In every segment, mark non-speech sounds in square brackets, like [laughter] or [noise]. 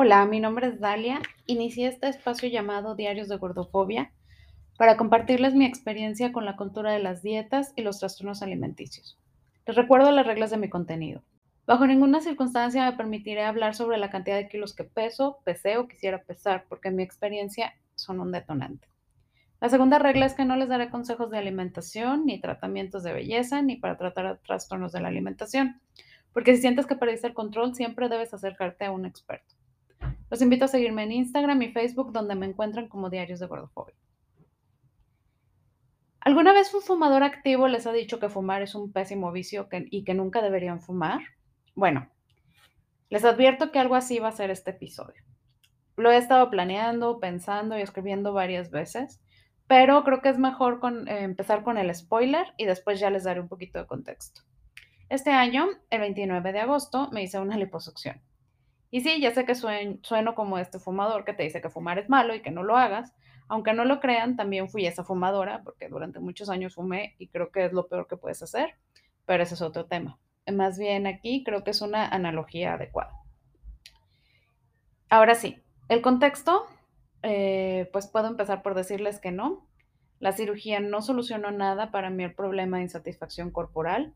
Hola, mi nombre es Dalia. Inicié este espacio llamado Diarios de Gordofobia para compartirles mi experiencia con la cultura de las dietas y los trastornos alimenticios. Les recuerdo las reglas de mi contenido. Bajo ninguna circunstancia me permitiré hablar sobre la cantidad de kilos que peso, pesé o quisiera pesar, porque en mi experiencia son un detonante. La segunda regla es que no les daré consejos de alimentación, ni tratamientos de belleza, ni para tratar trastornos de la alimentación, porque si sientes que perdiste el control, siempre debes acercarte a un experto. Los invito a seguirme en Instagram y Facebook, donde me encuentran como Diarios de Gordofobia. ¿Alguna vez un fumador activo les ha dicho que fumar es un pésimo vicio y que nunca deberían fumar? Bueno, les advierto que algo así va a ser este episodio. Lo he estado planeando, pensando y escribiendo varias veces, pero creo que es mejor eh, empezar con el spoiler y después ya les daré un poquito de contexto. Este año, el 29 de agosto, me hice una liposucción. Y sí, ya sé que sueno como este fumador que te dice que fumar es malo y que no lo hagas. Aunque no lo crean, también fui esa fumadora porque durante muchos años fumé y creo que es lo peor que puedes hacer, pero ese es otro tema. Más bien aquí creo que es una analogía adecuada. Ahora sí, el contexto, eh, pues puedo empezar por decirles que no. La cirugía no solucionó nada para mí el problema de insatisfacción corporal,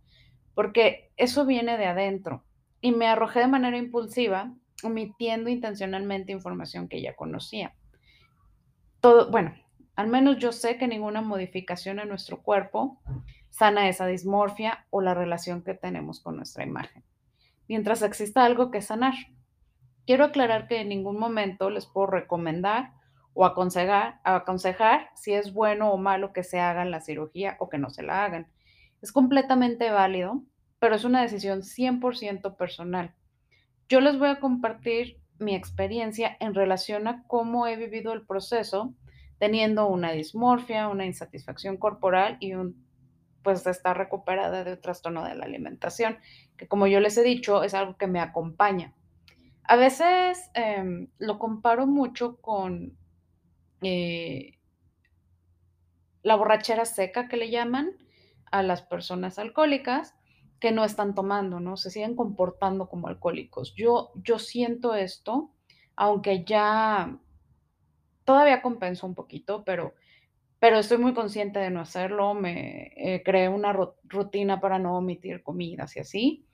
porque eso viene de adentro. Y me arrojé de manera impulsiva omitiendo intencionalmente información que ya conocía. Todo, bueno, al menos yo sé que ninguna modificación en nuestro cuerpo sana esa dismorfia o la relación que tenemos con nuestra imagen, mientras exista algo que sanar. Quiero aclarar que en ningún momento les puedo recomendar o aconsejar, aconsejar si es bueno o malo que se hagan la cirugía o que no se la hagan. Es completamente válido, pero es una decisión 100% personal. Yo les voy a compartir mi experiencia en relación a cómo he vivido el proceso teniendo una dismorfia, una insatisfacción corporal y un pues estar recuperada de un trastorno de la alimentación, que como yo les he dicho, es algo que me acompaña. A veces em, lo comparo mucho con eh, la borrachera seca que le llaman a las personas alcohólicas, que no están tomando, ¿no? Se siguen comportando como alcohólicos. Yo, yo siento esto, aunque ya todavía compenso un poquito, pero, pero estoy muy consciente de no hacerlo. Me eh, creé una rutina para no omitir comidas y así.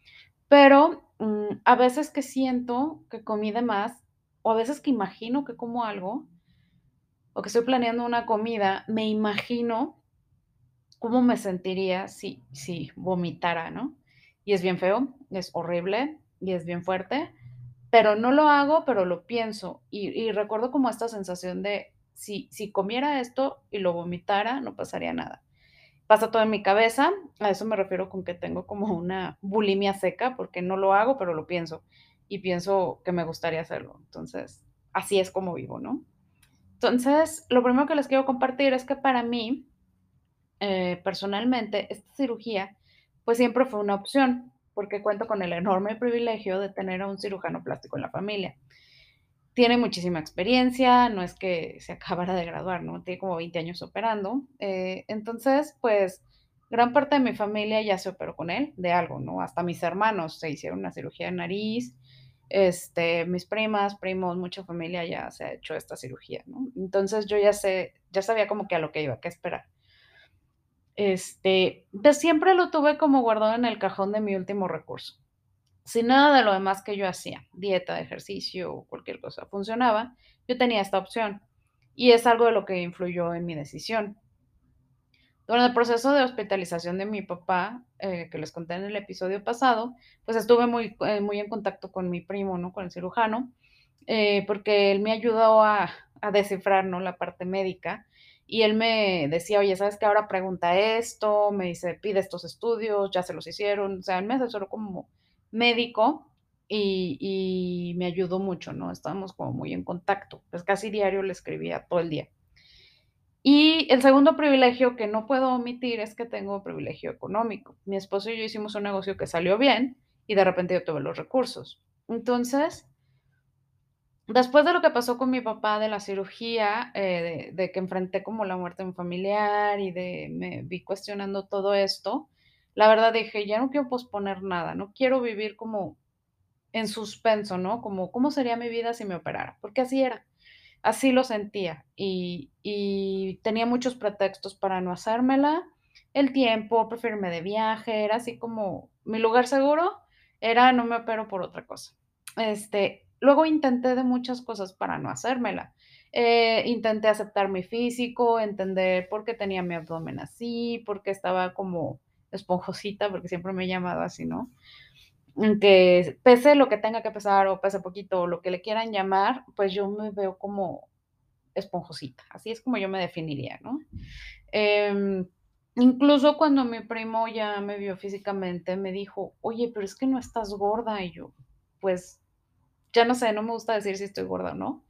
Pero mm, a veces que siento que comí de más, o a veces que imagino que como algo, o que estoy planeando una comida, me imagino cómo me sentiría si, si vomitara, ¿no? Y es bien feo, es horrible y es bien fuerte, pero no lo hago, pero lo pienso. Y, recuerdo como esta sensación de, si, si comiera esto y lo vomitara, no pasaría nada. Pasa todo en mi cabeza, a eso me refiero con que tengo como una bulimia seca, porque no lo hago, pero lo pienso. Y pienso que me gustaría hacerlo. Entonces, así es como vivo, ¿no? Entonces, lo primero que les quiero compartir es que para mí, eh, personalmente, esta cirugía, pues siempre fue una opción, porque cuento con el enorme privilegio de tener a un cirujano plástico en la familia. Tiene muchísima experiencia, no es que se [laughs] acabara de graduar, ¿no? Tiene como 20 años operando. Eh, entonces, pues, gran parte de mi familia ya se operó con él, de algo, ¿no? Hasta mis hermanos se hicieron una cirugía de nariz, este, mis primas, primos, mucha familia ya se ha hecho esta cirugía. Entonces yo ya sé, ya sabía como que a lo que iba, qué esperar. Este, pues siempre lo tuve como guardado en el cajón de mi último recurso. Si nada de lo demás que yo hacía, dieta, ejercicio cualquier cosa, funcionaba, yo tenía esta opción. Y es algo de lo que influyó en mi decisión. Durante el proceso de hospitalización de mi papá, eh, que les conté en el episodio pasado, pues estuve muy, eh, muy en contacto con mi primo, ¿no? Con el cirujano, eh, porque él me ayudó a, a descifrar, ¿no? La parte médica y él me decía, oye, ¿sabes qué? Ahora pregunta esto, me dice, pide estos estudios, ya se los hicieron, o sea, él me asesoró como médico y, me ayudó mucho, ¿no? Estábamos como muy en contacto, pues casi diario le escribía todo el día. Y el segundo privilegio que no puedo omitir es que tengo privilegio económico. Mi esposo y yo hicimos un negocio que salió bien y de repente yo tuve los recursos. Entonces, Después de lo que pasó con mi papá de la cirugía, eh, de, que enfrenté como la muerte de un familiar y de me vi cuestionando todo esto, la verdad dije, ya no quiero posponer nada, no quiero vivir como en suspenso, ¿no? Como, ¿cómo sería mi vida si me operara? Porque así era, así lo sentía y y tenía muchos pretextos para no hacérmela, el tiempo, prefiero irme de viaje, era así como mi lugar seguro era no me opero por otra cosa. Este, luego intenté de muchas cosas para no hacérmela. Eh, intenté aceptar mi físico, entender por qué tenía mi abdomen así, por qué estaba como esponjosita, porque siempre me he llamado así, ¿no? Que pese lo que tenga que pesar o pese poquito o lo que le quieran llamar, pues yo me veo como esponjosita, así es como yo me definiría, ¿no? Em, incluso cuando mi primo ya me vio físicamente, me dijo: "Oye, pero es que no estás gorda", y yo, pues, ya no sé, no me gusta decir si estoy gorda o no,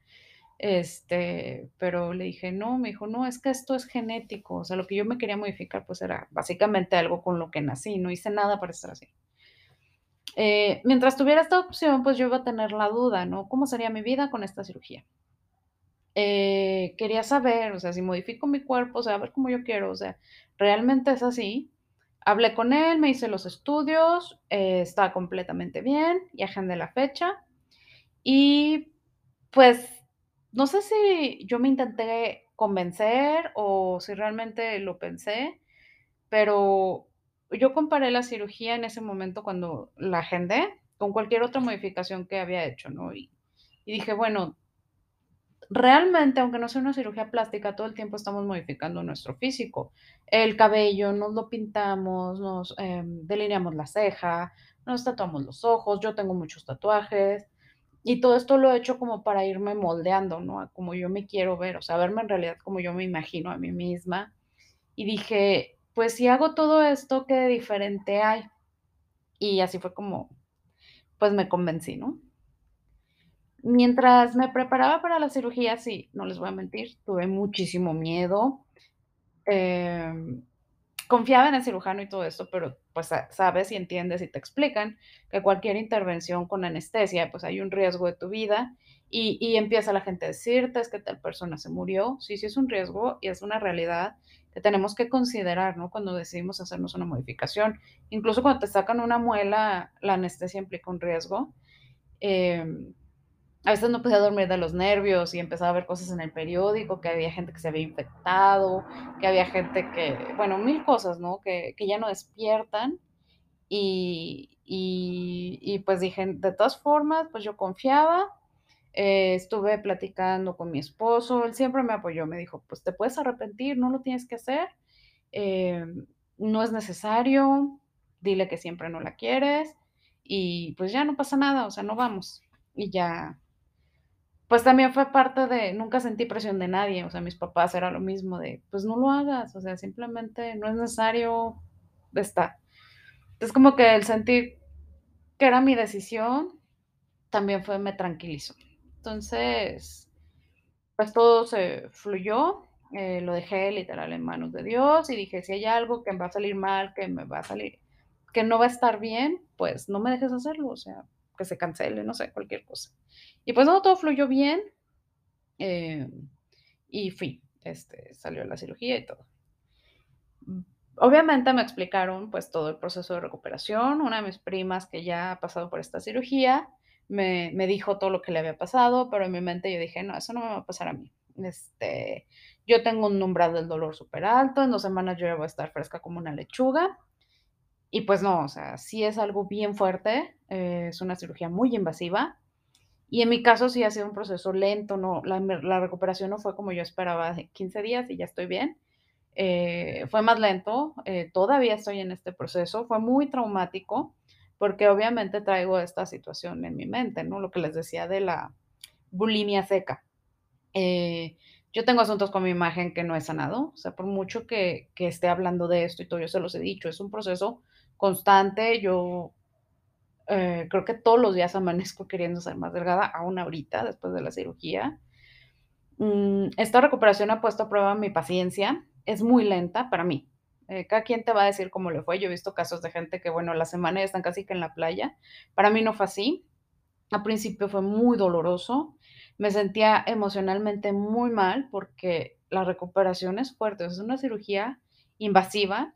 este, pero le dije: "No", me dijo: "No, es que esto es genético", o sea, lo que yo me quería modificar, pues, era básicamente algo con lo que nací, no hice nada para estar así. Eh, mientras tuviera esta opción, pues, yo iba a tener la duda, ¿no? ¿Cómo sería mi vida con esta cirugía? Eh, quería saber, o sea, si modifico mi cuerpo, o sea, a ver cómo yo quiero, o sea, ¿realmente es así? Hablé con él, me hice los estudios, eh, estaba completamente bien y agendé la fecha. Y, pues, no sé si yo me intenté convencer o si realmente lo pensé, pero yo comparé la cirugía en ese momento cuando la agendé con cualquier otra modificación que había hecho, ¿no? Y y dije: "Bueno" realmente, aunque no sea una cirugía plástica, todo el tiempo estamos modificando nuestro físico. El cabello, nos lo pintamos, nos, em, delineamos la ceja, nos tatuamos los ojos, yo tengo muchos tatuajes, y todo esto lo he hecho como para irme moldeando, ¿no? Como yo me quiero ver, o sea, verme en realidad como yo me imagino a mí misma. Y dije: "Pues si hago todo esto, ¿qué de diferente hay?". Y así fue como, pues, me convencí, ¿no? Mientras me preparaba para la cirugía, sí, no les voy a mentir, tuve muchísimo miedo, em, confiaba en el cirujano y todo esto, pero, pues, sa sabes y entiendes y te explican que cualquier intervención con anestesia, pues, hay un riesgo de tu vida, y y empieza la gente a decirte: "Es que tal persona se murió". Sí, sí es un riesgo y es una realidad que tenemos que considerar, ¿no? Cuando decidimos hacernos una modificación. Incluso cuando te sacan una muela, la anestesia implica un riesgo. Em, a veces no podía dormir de los nervios y empezaba a ver cosas en el periódico, que había gente que se había infectado, que había gente que, bueno, mil cosas, ¿no? Que que ya no despiertan. Y y y pues dije: "De todas formas, pues yo confiaba". Eh, estuve platicando con mi esposo, él siempre me apoyó, me dijo: "Pues te puedes arrepentir, no lo tienes que hacer, em, no es necesario, dile que siempre no la quieres y, pues, ya no pasa nada, o sea, no vamos". Y ya pues también fue parte de nunca sentí presión de nadie, o sea, mis papás era lo mismo de: "Pues no lo hagas, o sea, simplemente no es necesario, está". Es como que el sentir que era mi decisión, también fue me tranquilizó. Entonces, pues todo se fluyó, eh, lo dejé literal en manos de Dios y dije: "Si hay algo que me va a salir mal, que me va a salir que no va a estar bien, pues no me dejes hacerlo, o sea, que se cancele", no sé, cualquier cosa. Y pues no, todo fluyó bien, em, y fui, este, salió la cirugía y todo. Obviamente me explicaron, pues, todo el proceso de recuperación. Una de mis primas que ya ha pasado por esta cirugía, me me dijo todo lo que le había pasado, pero en mi mente yo dije: "No, eso no me va a pasar a mí". Este, yo tengo un umbral del dolor superalto, en 2 semanas yo ya voy a estar fresca como una lechuga. Y pues no, o sea, sí es algo bien fuerte, eh, es una cirugía muy invasiva. Y en mi caso sí ha sido un proceso lento, no, la la recuperación no fue como yo esperaba de 15 días y ya estoy bien. Eh, fue más lento, eh, todavía estoy en este proceso, fue muy traumático, porque obviamente traigo esta situación en mi mente, ¿no? Lo que les decía de la bulimia seca. Eh, yo tengo asuntos con mi imagen que no he sanado, o sea, por mucho que que esté hablando de esto y todo, yo se los he dicho, es un proceso constante. Yo, eh, creo que todos los días amanezco queriendo ser más delgada, aún ahorita, después de la cirugía. Mm, esta recuperación ha puesto a prueba mi paciencia, es muy lenta para mí. Eh, cada quien te va a decir cómo le fue. Yo he visto casos de gente que, bueno, la semana ya están casi que en la playa. Para mí no fue así. Al principio fue muy doloroso. Me sentía emocionalmente muy mal, porque la recuperación es fuerte, es una cirugía invasiva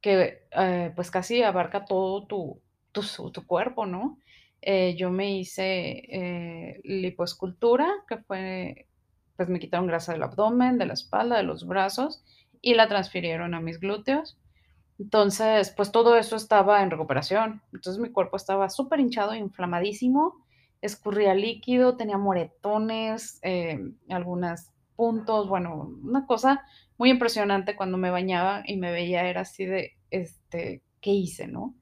que, eh, pues casi abarca todo tu tu tu cuerpo, ¿no? eh, yo me hice, eh, lipoescultura, que fue pues me quitaron grasa del abdomen, de la espalda, de los brazos y la transfirieron a mis glúteos. Entonces, pues todo eso estaba en recuperación. Entonces mi cuerpo estaba súper hinchado, inflamadísimo, escurría líquido, tenía moretones, eh, algunos puntos, bueno, una cosa muy impresionante cuando me bañaba y me veía era así de, este, ¿qué hice, no?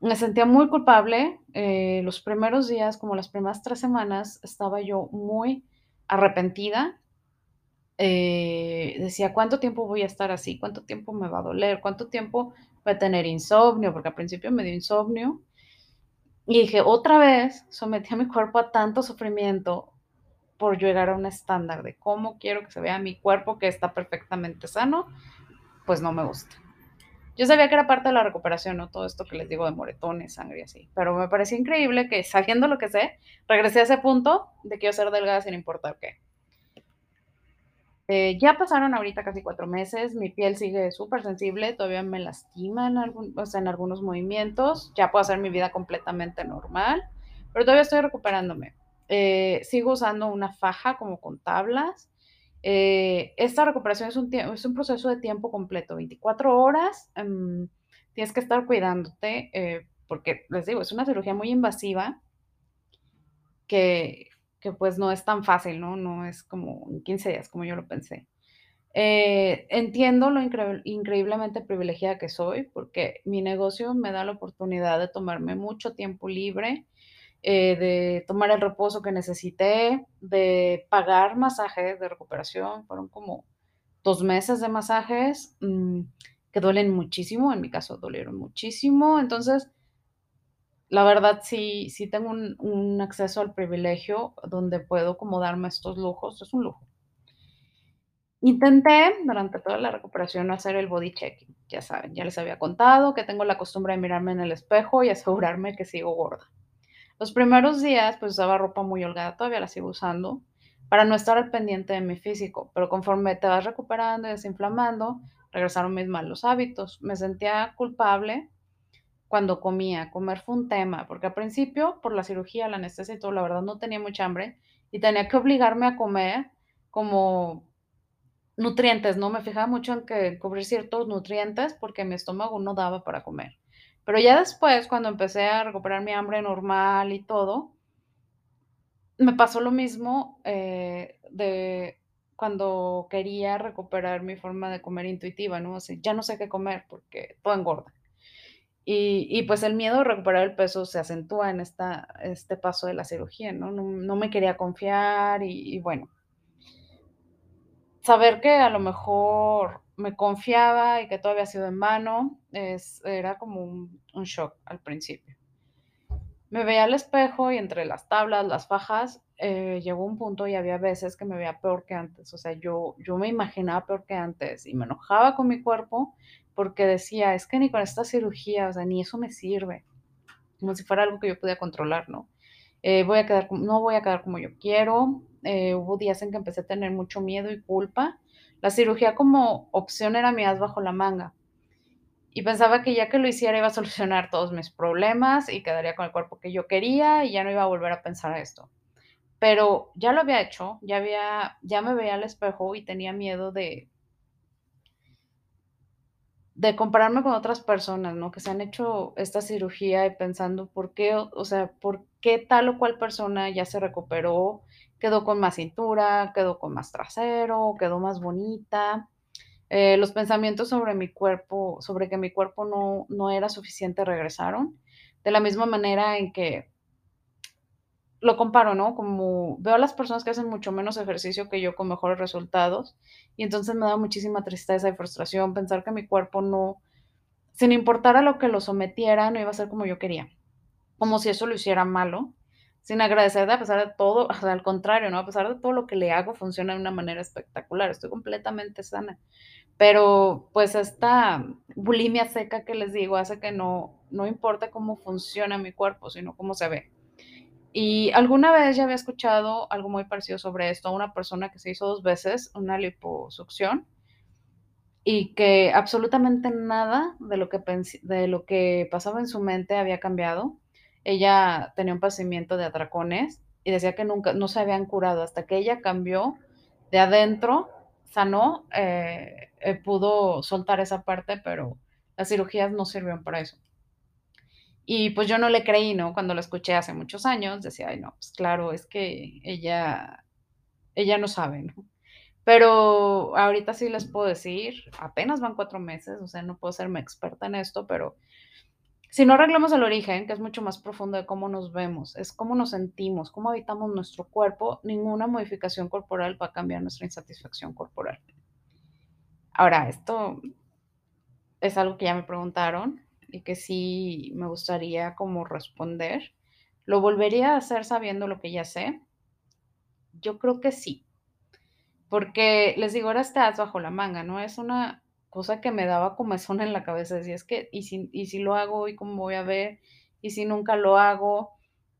Me sentía muy culpable. eh, los primeros días, como las primeras tres semanas, estaba yo muy arrepentida. Eh, decía, ¿cuánto tiempo voy a estar así? ¿Cuánto tiempo me va a doler? ¿Cuánto tiempo voy a tener insomnio? Porque al principio me dio insomnio. Y dije, otra vez sometí a mi cuerpo a tanto sufrimiento por llegar a un estándar de cómo quiero que se vea mi cuerpo que está perfectamente sano, pues no me gusta. Yo sabía que era parte de la recuperación, ¿no? Todo esto que les digo de moretones, sangre y así. Pero me parecía increíble que sabiendo lo que sé, regresé a ese punto de quiero ser delgada sin importar qué. Eh, ya pasaron ahorita casi cuatro meses, mi piel sigue súper sensible, todavía me lastima en, algún, o sea, en algunos movimientos, ya puedo hacer mi vida completamente normal, pero todavía estoy recuperándome. Eh, sigo usando una faja como con tablas. Eh, esta recuperación es un, es un, proceso de tiempo completo, 24 horas. Um, tienes que estar cuidándote eh, porque, les digo, es una cirugía muy invasiva que, que pues no es tan fácil, ¿no? No es como en 15 días, como yo lo pensé. Eh, entiendo lo incre increíblemente privilegiada que soy, porque mi negocio me da la oportunidad de tomarme mucho tiempo libre, eh, de tomar el reposo que necesité, de pagar masajes de recuperación. Fueron como dos meses de masajes mmm, que duelen muchísimo, en mi caso dolieron muchísimo. Entonces, la verdad sí, sí tengo un, un, acceso al privilegio donde puedo como darme estos lujos, es un lujo. Intenté durante toda la recuperación hacer el body checking, ya saben, ya les había contado que tengo la costumbre de mirarme en el espejo y asegurarme que sigo gorda. Los primeros días pues usaba ropa muy holgada, todavía la sigo usando, para no estar al pendiente de mi físico, pero conforme te vas recuperando y desinflamando, regresaron mis malos hábitos. Me sentía culpable cuando comía. Comer fue un tema, porque al principio, por la cirugía, la anestesia y todo, la verdad no tenía mucha hambre y tenía que obligarme a comer como nutrientes, ¿no? Me fijaba mucho en que cubrir ciertos nutrientes porque mi estómago no daba para comer. Pero ya después, cuando empecé a recuperar mi hambre normal y todo, me pasó lo mismo eh, de cuando quería recuperar mi forma de comer intuitiva, ¿no? O sea, ya no sé qué comer porque todo engorda. Y, y, pues el miedo de recuperar el peso se acentúa en esta, este paso de la cirugía, ¿no? No, no me quería confiar y, y, bueno, saber que a lo mejor me confiaba y que todo había sido en vano, es, era como un, shock al principio. Me veía al espejo y entre las tablas, las fajas, eh, llegó un punto y había veces que me veía peor que antes. O sea, yo, yo me imaginaba peor que antes y me enojaba con mi cuerpo porque decía, es que ni con esta cirugía, o sea, ni eso me sirve. Como si fuera algo que yo podía controlar, ¿no? Eh, voy a quedar, no voy a quedar como yo quiero. Eh, hubo días en que empecé a tener mucho miedo y culpa. La cirugía como opción era mi as bajo la manga. Y pensaba que ya que lo hiciera iba a solucionar todos mis problemas y quedaría con el cuerpo que yo quería y ya no iba a volver a pensar esto. Pero ya lo había hecho, ya había, ya me veía al espejo y tenía miedo de, de compararme con otras personas, ¿no? Que se han hecho esta cirugía y pensando por qué, o sea, por qué tal o cual persona ya se recuperó, quedó con más cintura, quedó con más trasero, quedó más bonita. Eh, los pensamientos sobre mi cuerpo, sobre que mi cuerpo no, no era suficiente, regresaron. De la misma manera en que lo comparo, ¿no? Como veo a las personas que hacen mucho menos ejercicio que yo con mejores resultados y entonces me da muchísima tristeza y frustración pensar que mi cuerpo no, sin importar a lo que lo sometiera, no iba a ser como yo quería, como si eso lo hiciera malo, sin agradecer a pesar de todo, al contrario, ¿no? A pesar de todo lo que le hago, funciona de una manera espectacular, estoy completamente sana, pero pues esta bulimia seca que les digo hace que no, no importa cómo funciona mi cuerpo, sino cómo se ve. Y alguna vez ya había escuchado algo muy parecido sobre esto, una persona que se hizo dos veces una liposucción y que absolutamente nada de lo que, de lo que pasaba en su mente había cambiado. Ella tenía un padecimiento de atracones y decía que nunca no se habían curado hasta que ella cambió de adentro, sanó, eh, eh, pudo soltar esa parte, pero las cirugías no sirvieron para eso. Y pues yo no le creí, ¿no? Cuando lo escuché hace muchos años, decía: "Ay, no, pues claro, es que ella ella no sabe", ¿no? Pero ahorita sí les puedo decir, apenas van 4 meses, o sea, no puedo serme experta en esto, pero si no arreglamos el origen, que es mucho más profundo de cómo nos vemos, es cómo nos sentimos, cómo habitamos nuestro cuerpo, ninguna modificación corporal va a cambiar nuestra insatisfacción corporal. Ahora, esto es algo que ya me preguntaron y que sí me gustaría como responder. ¿Lo volvería a hacer sabiendo lo que ya sé? Yo creo que sí. Porque les digo, era este as bajo la manga, ¿no? Es una cosa que me daba comezón en la cabeza. Decía, es que, ¿y si, y si lo hago y cómo voy a ver? ¿Y si nunca lo hago?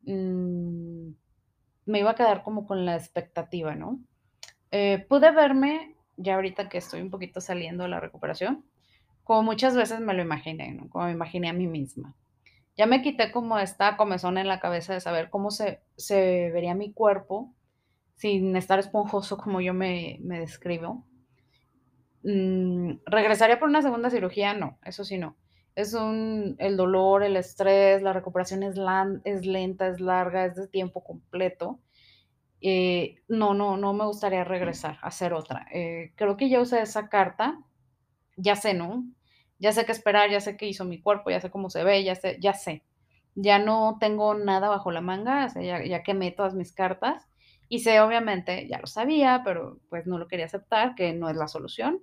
Mm, me iba a quedar como con la expectativa, ¿no? Eh, pude verme, ya ahorita que estoy un poquito saliendo de la recuperación, como muchas veces me lo imaginé, ¿no? Como me imaginé a mí misma. Ya me quité como esta comezón en la cabeza de saber cómo se, se vería mi cuerpo sin estar esponjoso como yo me, me describo. Mm, ¿Regresaría por una segunda cirugía? No, eso sí no. Es un, el dolor, el estrés, la recuperación es, es lenta, es larga, es de tiempo completo. Eh, no, no, no me gustaría regresar a hacer otra. Eh, creo que ya usé esa carta, ya sé, ¿no? Ya sé qué esperar, ya sé qué hizo mi cuerpo, ya sé cómo se ve, ya sé, ya sé. Ya no tengo nada bajo la manga, ya, ya quemé todas mis cartas y sé, obviamente, ya lo sabía, pero pues no lo quería aceptar, que no es la solución.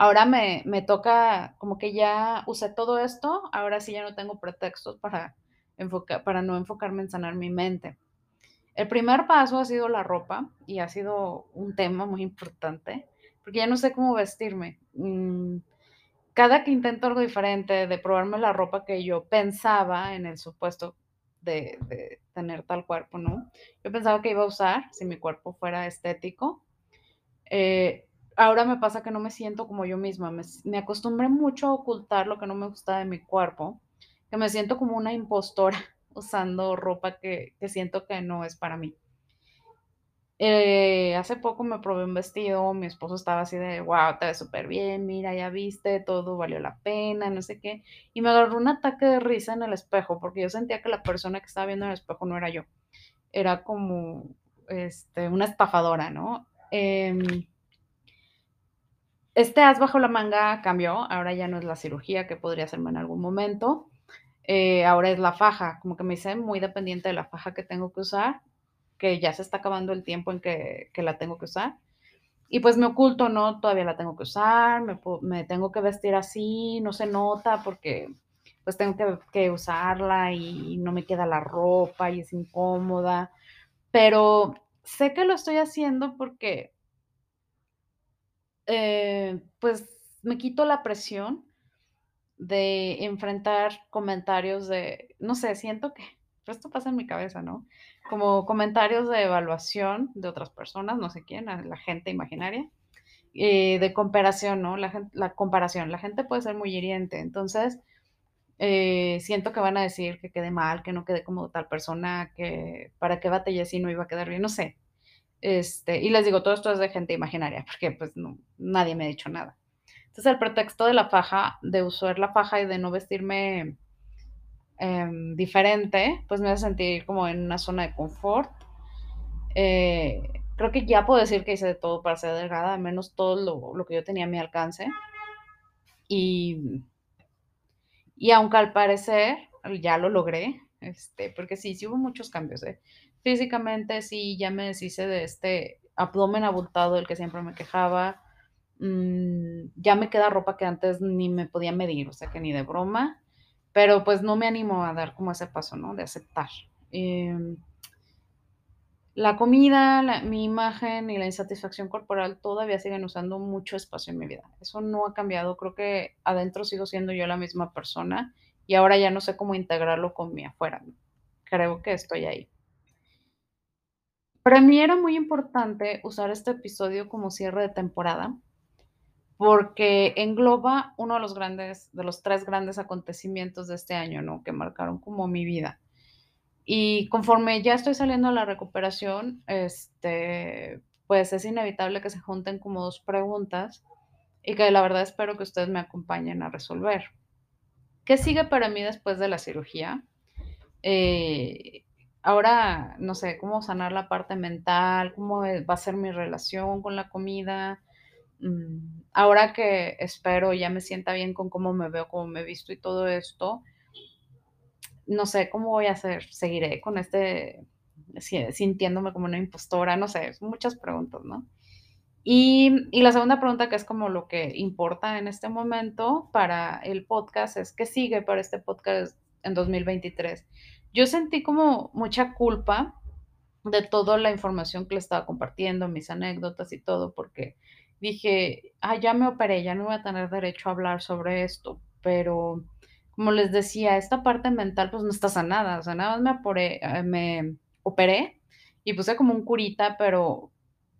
Ahora me, me toca, como que ya usé todo esto, ahora sí ya no tengo pretextos para, enfocar, para no enfocarme en sanar mi mente. El primer paso ha sido la ropa y ha sido un tema muy importante, porque ya no sé cómo vestirme. Mm, cada que intento algo diferente, de probarme la ropa que yo pensaba en el supuesto de, de tener tal cuerpo, ¿no? Yo pensaba que iba a usar si mi cuerpo fuera estético. Eh, ahora me pasa que no me siento como yo misma. Me, me acostumbré mucho a ocultar lo que no me gusta de mi cuerpo, que me siento como una impostora [laughs] usando ropa que, que siento que no es para mí. Eh, hace poco me probé un vestido, mi esposo estaba así de, wow, te ves súper bien, mira, ya viste, todo valió la pena, no sé qué. Y me agarró un ataque de risa en el espejo, porque yo sentía que la persona que estaba viendo en el espejo no era yo, era como este, una estafadora, ¿no? Em, este as bajo la manga cambió, ahora ya no es la cirugía que podría hacerme en algún momento, eh, ahora es la faja, como que me hice muy dependiente de la faja que tengo que usar, que ya se está acabando el tiempo en que, la tengo que usar. Y pues me oculto, ¿no? Todavía la tengo que usar, me, me tengo que vestir así, no se nota porque pues tengo que, que, usarla y no me queda la ropa y es incómoda, pero sé que lo estoy haciendo porque eh, pues me quito la presión de enfrentar comentarios de, no sé, siento que, [laughs] esto pasa en mi cabeza, ¿no? Como comentarios de evaluación de otras personas, no sé quién, la gente imaginaria, eh, de comparación, ¿no? La, la comparación, la gente puede ser muy hiriente, entonces eh, siento que van a decir que quede mal, que no quede como tal persona, que para qué batallé si no iba a quedar bien, no sé. Este, y les digo, todo esto es de gente imaginaria, porque pues nadie me ha dicho nada. Entonces el pretexto de la faja, de usar la faja y de no vestirme eh, diferente, pues me hace sentir como en una zona de confort. Eh, creo que ya puedo decir que hice de todo para ser delgada, al menos todo lo, lo que yo tenía a mi alcance. Y, y aunque al parecer ya lo logré, este, porque sí, sí hubo muchos cambios, ¿eh? Físicamente sí, ya me deshice de este abdomen abultado del que siempre me quejaba. Mm, ya me queda ropa que antes ni me podía medir, o sea que ni de broma, pero pues no me animo a dar como ese paso, ¿no? De aceptar. Eh, la comida, la, mi imagen y la insatisfacción corporal todavía siguen usando mucho espacio en mi vida. Eso no ha cambiado. Creo que adentro sigo siendo yo la misma persona y ahora ya no sé cómo integrarlo con mi afuera. Creo que estoy ahí. Para mí era muy importante usar este episodio como cierre de temporada, porque engloba uno de los grandes, de los tres grandes acontecimientos de este año, ¿no? Que marcaron como mi vida. Y conforme ya estoy saliendo a la recuperación, este, pues es inevitable que se junten como dos preguntas y que la verdad espero que ustedes me acompañen a resolver. ¿Qué sigue para mí después de la cirugía? Eh, ahora, no sé, cómo sanar la parte mental, cómo va a ser mi relación con la comida. Mm, ahora que espero ya me sienta bien con cómo me veo, cómo me he visto y todo esto, no sé cómo voy a hacer. Seguiré con este, sintiéndome como una impostora, no sé, muchas preguntas, ¿no? Y, y, la segunda pregunta, que es como lo que importa en este momento para el podcast, es qué sigue para este podcast en 2023. Yo sentí como mucha culpa de toda la información que le estaba compartiendo, mis anécdotas y todo, porque dije, ah, ya me operé, ya no voy a tener derecho a hablar sobre esto, pero como les decía, esta parte mental pues no está sanada, o sea, nada más me, eh, me operé y puse como un curita, pero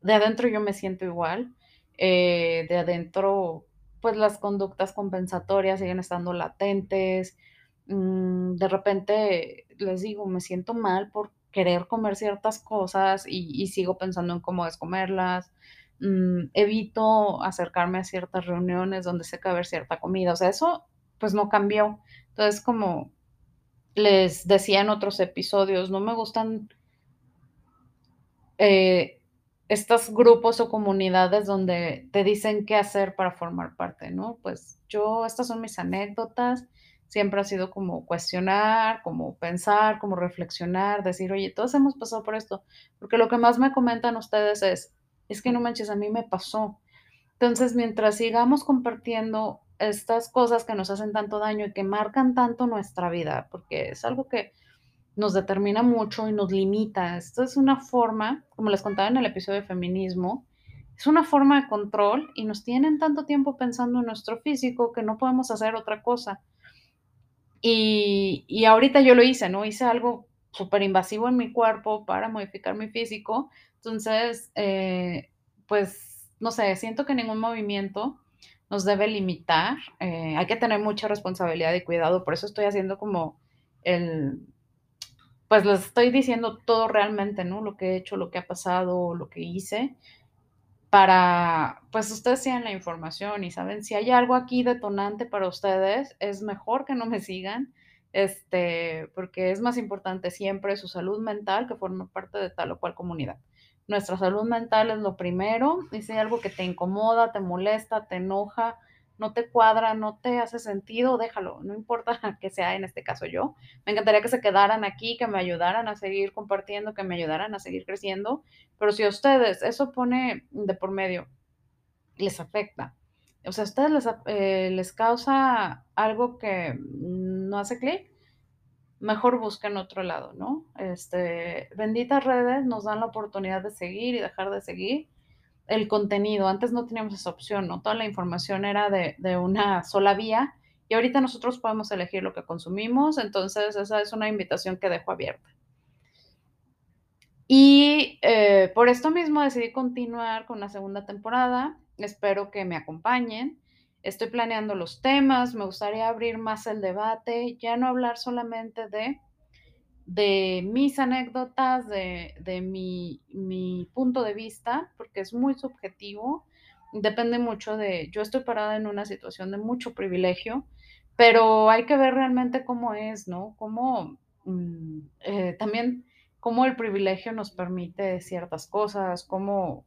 de adentro yo me siento igual, eh, de adentro pues las conductas compensatorias siguen estando latentes, mm, de repente les digo, me siento mal por querer comer ciertas cosas y, sigo pensando en cómo descomerlas. Mm, evito acercarme a ciertas reuniones donde sé que va a haber cierta comida. O sea, eso pues no cambió. Entonces, como les decía en otros episodios, no me gustan eh, estos grupos o comunidades donde te dicen qué hacer para formar parte, ¿no? Pues yo, estas son mis anécdotas siempre ha sido como cuestionar, como pensar, como reflexionar, decir, oye, todos hemos pasado por esto, porque lo que más me comentan ustedes es, es que no manches, a mí me pasó. Entonces, mientras sigamos compartiendo estas cosas que nos hacen tanto daño y que marcan tanto nuestra vida, porque es algo que nos determina mucho y nos limita. Esto es una forma, como les contaba en el episodio de feminismo, es una forma de control y nos tienen tanto tiempo pensando en nuestro físico que no podemos hacer otra cosa. Y, y ahorita yo lo hice, ¿no? Hice algo súper invasivo en mi cuerpo para modificar mi físico. Entonces, eh, pues, no sé, siento que ningún movimiento nos debe limitar. Eh, hay que tener mucha responsabilidad y cuidado. Por eso estoy haciendo como el, pues les estoy diciendo todo realmente, ¿no? Lo que he hecho, lo que ha pasado, lo que hice para, pues ustedes tienen la información y saben, si hay algo aquí detonante para ustedes, es mejor que no me sigan, este, porque es más importante siempre su salud mental que forma parte de tal o cual comunidad. Nuestra salud mental es lo primero, y si hay algo que te incomoda, te molesta, te enoja, no te cuadra, no te hace sentido, déjalo, no importa [laughs] que sea en este caso yo. Me encantaría que se quedaran aquí, que me ayudaran a seguir compartiendo, que me ayudaran a seguir creciendo, pero si a ustedes eso pone de por medio, les afecta, o sea, a ustedes les, eh, les causa algo que no hace clic, mejor busquen otro lado, ¿no? Este, benditas redes nos dan la oportunidad de seguir y dejar de seguir el contenido. Antes no teníamos esa opción, ¿no? Toda la información era de, una sola vía y ahorita nosotros podemos elegir lo que consumimos, entonces esa es una invitación que dejo abierta. Y eh, por esto mismo decidí continuar con la segunda temporada. Espero que me acompañen. Estoy planeando los temas, me gustaría abrir más el debate, ya no hablar solamente de de mis anécdotas, de, mi, punto de vista, porque es muy subjetivo, depende mucho de, yo estoy parada en una situación de mucho privilegio, pero hay que ver realmente cómo es, ¿no? Cómo mm, eh, también cómo el privilegio nos permite ciertas cosas, cómo,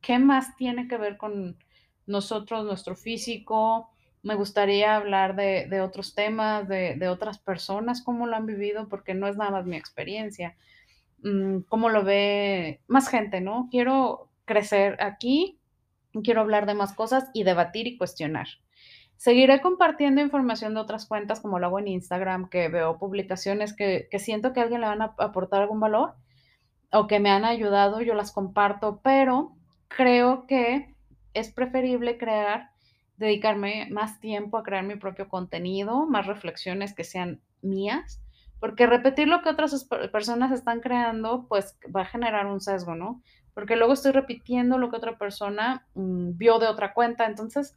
qué más tiene que ver con nosotros, nuestro físico, me gustaría hablar de, otros temas, de, otras personas, cómo lo han vivido, porque no es nada más mi experiencia. Mm, cómo lo ve más gente, ¿no? Quiero crecer aquí, quiero hablar de más cosas y debatir y cuestionar. Seguiré compartiendo información de otras cuentas, como lo hago en Instagram, que veo publicaciones que, que siento que a alguien le van a aportar algún valor o que me han ayudado, yo las comparto, pero creo que es preferible crear dedicarme más tiempo a crear mi propio contenido, más reflexiones que sean mías, porque repetir lo que otras personas están creando, pues va a generar un sesgo, ¿no? Porque luego estoy repitiendo lo que otra persona mm, vio de otra cuenta, entonces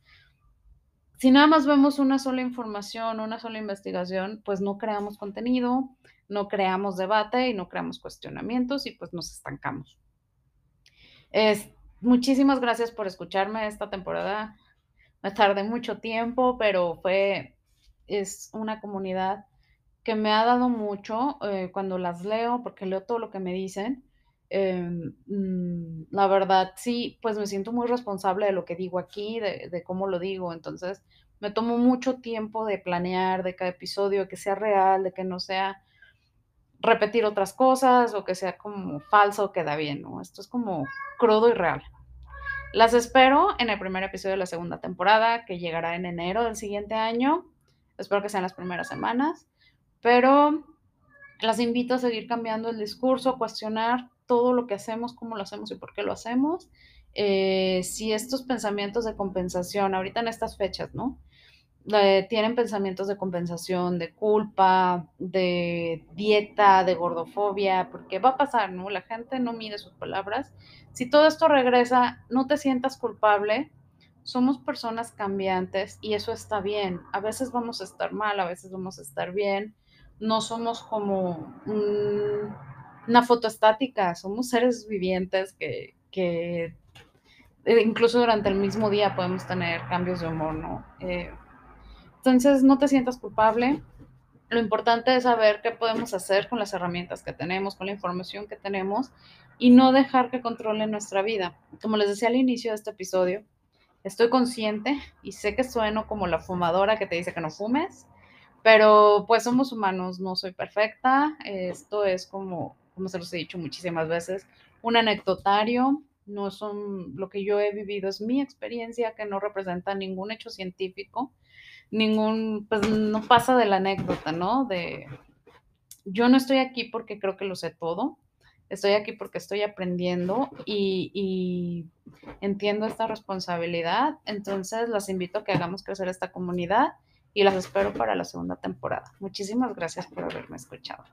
si nada más vemos una sola información, una sola investigación, pues no creamos contenido, no creamos debate y no creamos cuestionamientos y pues nos estancamos. Es, muchísimas gracias por escucharme esta temporada. Me tardé mucho tiempo, pero fue, es una comunidad que me ha dado mucho eh, cuando las leo, porque leo todo lo que me dicen. Em, mm, la verdad, sí, pues me siento muy responsable de lo que digo aquí, de, de, cómo lo digo. Entonces, me tomo mucho tiempo de planear de cada episodio, que sea real, de que no sea repetir otras cosas o que sea como falso, queda bien, ¿no? Esto es como crudo y real. Las espero en el primer episodio de la segunda temporada, que llegará en enero del siguiente año. Espero que sean las primeras semanas, pero las invito a seguir cambiando el discurso, cuestionar todo lo que hacemos, cómo lo hacemos y por qué lo hacemos. Eh, si estos pensamientos de compensación, ahorita en estas fechas, ¿no? Eh, tienen pensamientos de compensación, de culpa, de dieta, de gordofobia, porque va a pasar, ¿no? La gente no mide sus palabras. Si todo esto regresa, no te sientas culpable. Somos personas cambiantes y eso está bien. A veces vamos a estar mal, a veces vamos a estar bien. No somos como una foto estática, somos seres vivientes que, que, eh, incluso durante el mismo día podemos tener cambios de humor, ¿no? Eh, entonces, no te sientas culpable. Lo importante es saber qué podemos hacer con las herramientas que tenemos, con la información que tenemos y no dejar que controle nuestra vida. Como les decía al inicio de este episodio, estoy consciente y sé que sueno como la fumadora que te dice que no fumes, pero pues somos humanos, no soy perfecta. Esto es como, como se los he dicho muchísimas veces, un anecdotario. No son lo que yo he vivido, es mi experiencia que no representa ningún hecho científico ningún, pues no pasa de la anécdota, ¿no? De, yo no estoy aquí porque creo que lo sé todo, estoy aquí porque estoy aprendiendo y, y, entiendo esta responsabilidad, entonces las invito a que hagamos crecer esta comunidad y las espero para la segunda temporada. Muchísimas gracias por haberme escuchado.